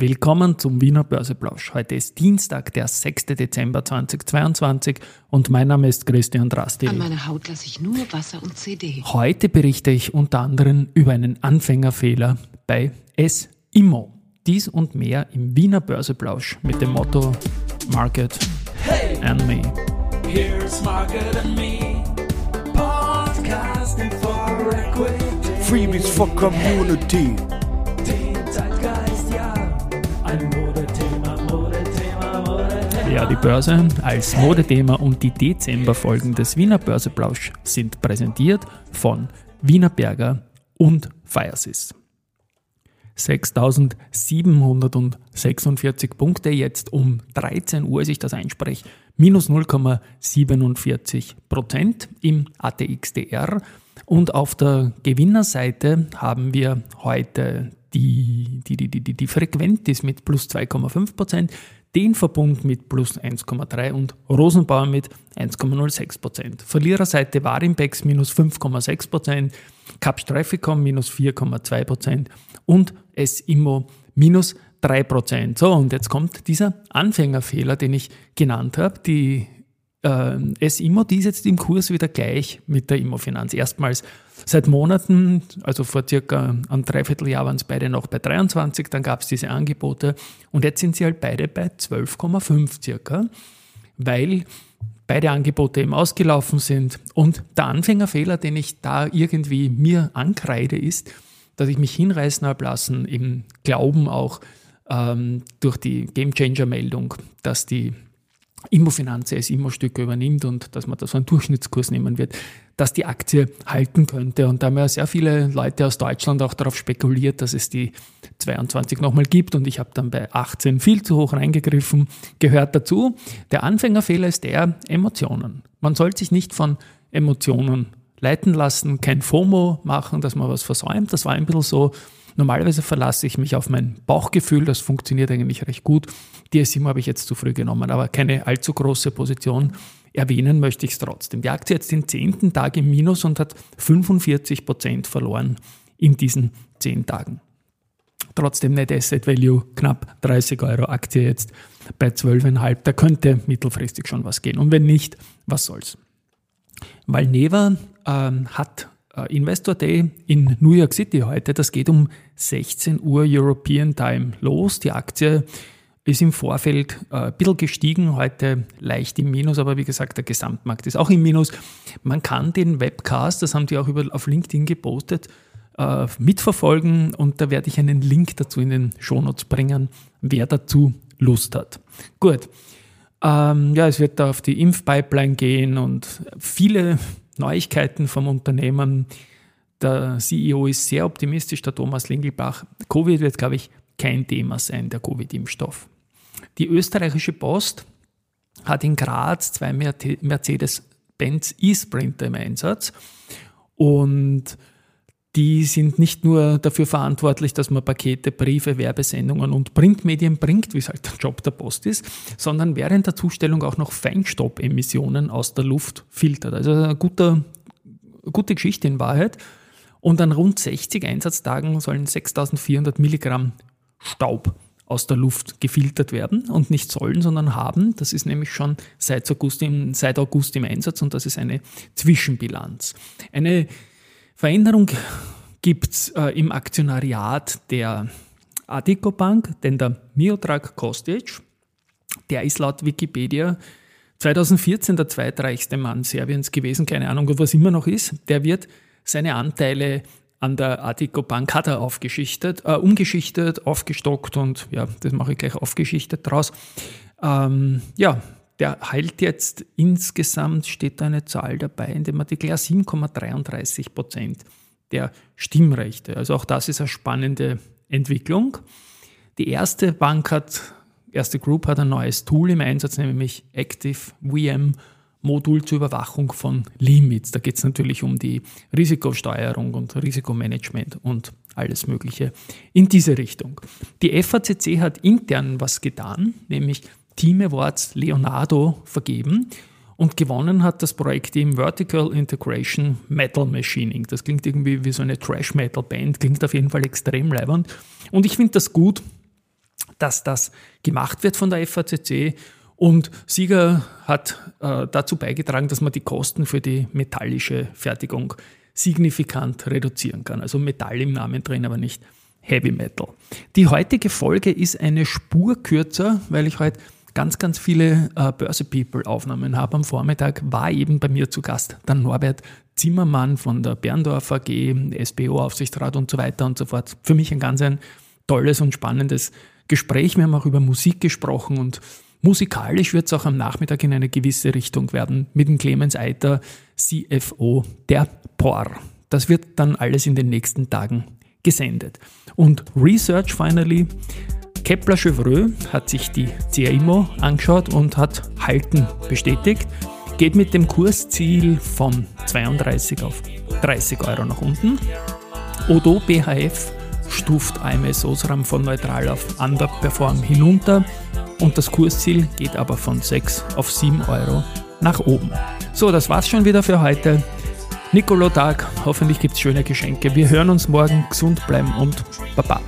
Willkommen zum Wiener Börseplausch. Heute ist Dienstag, der 6. Dezember 2022 und mein Name ist Christian Drasti. An meiner Haut lasse ich nur Wasser und CD. Heute berichte ich unter anderem über einen Anfängerfehler bei S-Immo. Dies und mehr im Wiener Börseplausch mit dem Motto Market hey, and Me. Here's Market and Me. Podcasting for Equity. Freebies for Community. Ja, die Börse als Modethema und die Dezemberfolgen des Wiener Börseplausch sind präsentiert von Wiener Berger und Firesys. 6.746 Punkte jetzt um 13 Uhr, als ich das einspreche, minus 0,47 Prozent im ATXDR. Und auf der Gewinnerseite haben wir heute die, die, die, die, die Frequentis mit plus 2,5 Prozent, den Verbund mit plus 1,3 und Rosenbauer mit 1,06 Prozent. Verliererseite Warimbex minus 5,6 Prozent, Capsch Trafficom minus 4,2 Prozent und S-Immo minus 3 Prozent. So, und jetzt kommt dieser Anfängerfehler, den ich genannt habe. Die äh, S-Immo, die ist jetzt im Kurs wieder gleich mit der Immofinanz. Erstmals seit Monaten, also vor circa einem Dreivierteljahr waren es beide noch bei 23, dann gab es diese Angebote und jetzt sind sie halt beide bei 12,5 circa, weil beide Angebote eben ausgelaufen sind. Und der Anfängerfehler, den ich da irgendwie mir ankreide, ist, dass ich mich hinreißen habe lassen, im Glauben auch ähm, durch die Gamechanger-Meldung, dass die Immofinanz als Immo-Stücke übernimmt und dass man da so einen Durchschnittskurs nehmen wird, dass die Aktie halten könnte. Und da haben ja sehr viele Leute aus Deutschland auch darauf spekuliert, dass es die 22 nochmal gibt. Und ich habe dann bei 18 viel zu hoch reingegriffen, gehört dazu. Der Anfängerfehler ist der Emotionen. Man soll sich nicht von Emotionen leiten lassen, kein FOMO machen, dass man was versäumt. Das war ein bisschen so Normalerweise verlasse ich mich auf mein Bauchgefühl, das funktioniert eigentlich recht gut. Die S7 habe ich jetzt zu früh genommen, aber keine allzu große Position. Erwähnen möchte ich es trotzdem. Die Aktie jetzt den zehnten Tag im Minus und hat 45 Prozent verloren in diesen zehn Tagen. Trotzdem Net Asset Value knapp 30 Euro Aktie jetzt bei 12,5. Da könnte mittelfristig schon was gehen. Und wenn nicht, was soll's? Valneva ähm, hat Investor Day in New York City heute. Das geht um 16 Uhr European Time los. Die Aktie ist im Vorfeld äh, ein bisschen gestiegen, heute leicht im Minus, aber wie gesagt, der Gesamtmarkt ist auch im Minus. Man kann den Webcast, das haben die auch auf LinkedIn gepostet, äh, mitverfolgen und da werde ich einen Link dazu in den Shownotes bringen, wer dazu Lust hat. Gut. Ähm, ja, es wird da auf die Impfpipeline gehen und viele Neuigkeiten vom Unternehmen. Der CEO ist sehr optimistisch, der Thomas Lingelbach. Covid wird, glaube ich, kein Thema sein, der Covid-Impfstoff. Die österreichische Post hat in Graz zwei Mercedes-Benz E-Sprinter im Einsatz und die sind nicht nur dafür verantwortlich, dass man Pakete, Briefe, Werbesendungen und Printmedien bringt, wie es halt der Job der Post ist, sondern während der Zustellung auch noch Feinstaubemissionen aus der Luft filtert. Also eine gute, gute Geschichte in Wahrheit. Und an rund 60 Einsatztagen sollen 6400 Milligramm Staub aus der Luft gefiltert werden und nicht sollen, sondern haben. Das ist nämlich schon seit August im, seit August im Einsatz und das ist eine Zwischenbilanz. Eine Veränderung gibt es äh, im Aktionariat der Adico Bank, denn der Miodrag Kostic, der ist laut Wikipedia 2014 der zweitreichste Mann Serbiens gewesen, keine Ahnung, was immer noch ist. Der wird seine Anteile an der Adico Bank hat er aufgeschichtet, äh, umgeschichtet, aufgestockt und ja, das mache ich gleich aufgeschichtet draus. Ähm, ja, der heilt jetzt insgesamt, steht da eine Zahl dabei, in dem Artikel ja 7,33 Prozent der Stimmrechte. Also auch das ist eine spannende Entwicklung. Die erste Bank hat, erste Group hat ein neues Tool im Einsatz, nämlich Active VM Modul zur Überwachung von Limits. Da geht es natürlich um die Risikosteuerung und Risikomanagement und alles Mögliche in diese Richtung. Die FACC hat intern was getan, nämlich Team Awards Leonardo vergeben und gewonnen hat das Projekt im Vertical Integration Metal Machining. Das klingt irgendwie wie so eine Trash Metal Band, klingt auf jeden Fall extrem leibend. Und ich finde das gut, dass das gemacht wird von der FACC. Und Sieger hat äh, dazu beigetragen, dass man die Kosten für die metallische Fertigung signifikant reduzieren kann. Also Metall im Namen drin, aber nicht Heavy Metal. Die heutige Folge ist eine Spur kürzer, weil ich heute ganz, ganz viele äh, Börse People Aufnahmen habe. Am Vormittag war eben bei mir zu Gast der Norbert Zimmermann von der Berndorf AG, SBO-Aufsichtsrat und so weiter und so fort. Für mich ein ganz ein tolles und spannendes Gespräch. Wir haben auch über Musik gesprochen und musikalisch wird es auch am Nachmittag in eine gewisse Richtung werden mit dem Clemens Eiter, CFO der POR. Das wird dann alles in den nächsten Tagen gesendet. Und Research finally. Kepler Chevreux hat sich die CRIMO angeschaut und hat Halten bestätigt. Geht mit dem Kursziel von 32 auf 30 Euro nach unten. Odo BHF stuft AMS Osram von neutral auf Underperform hinunter und das Kursziel geht aber von 6 auf 7 Euro nach oben. So, das war's schon wieder für heute. Nikolotag, hoffentlich gibt's schöne Geschenke. Wir hören uns morgen, gesund bleiben und Baba.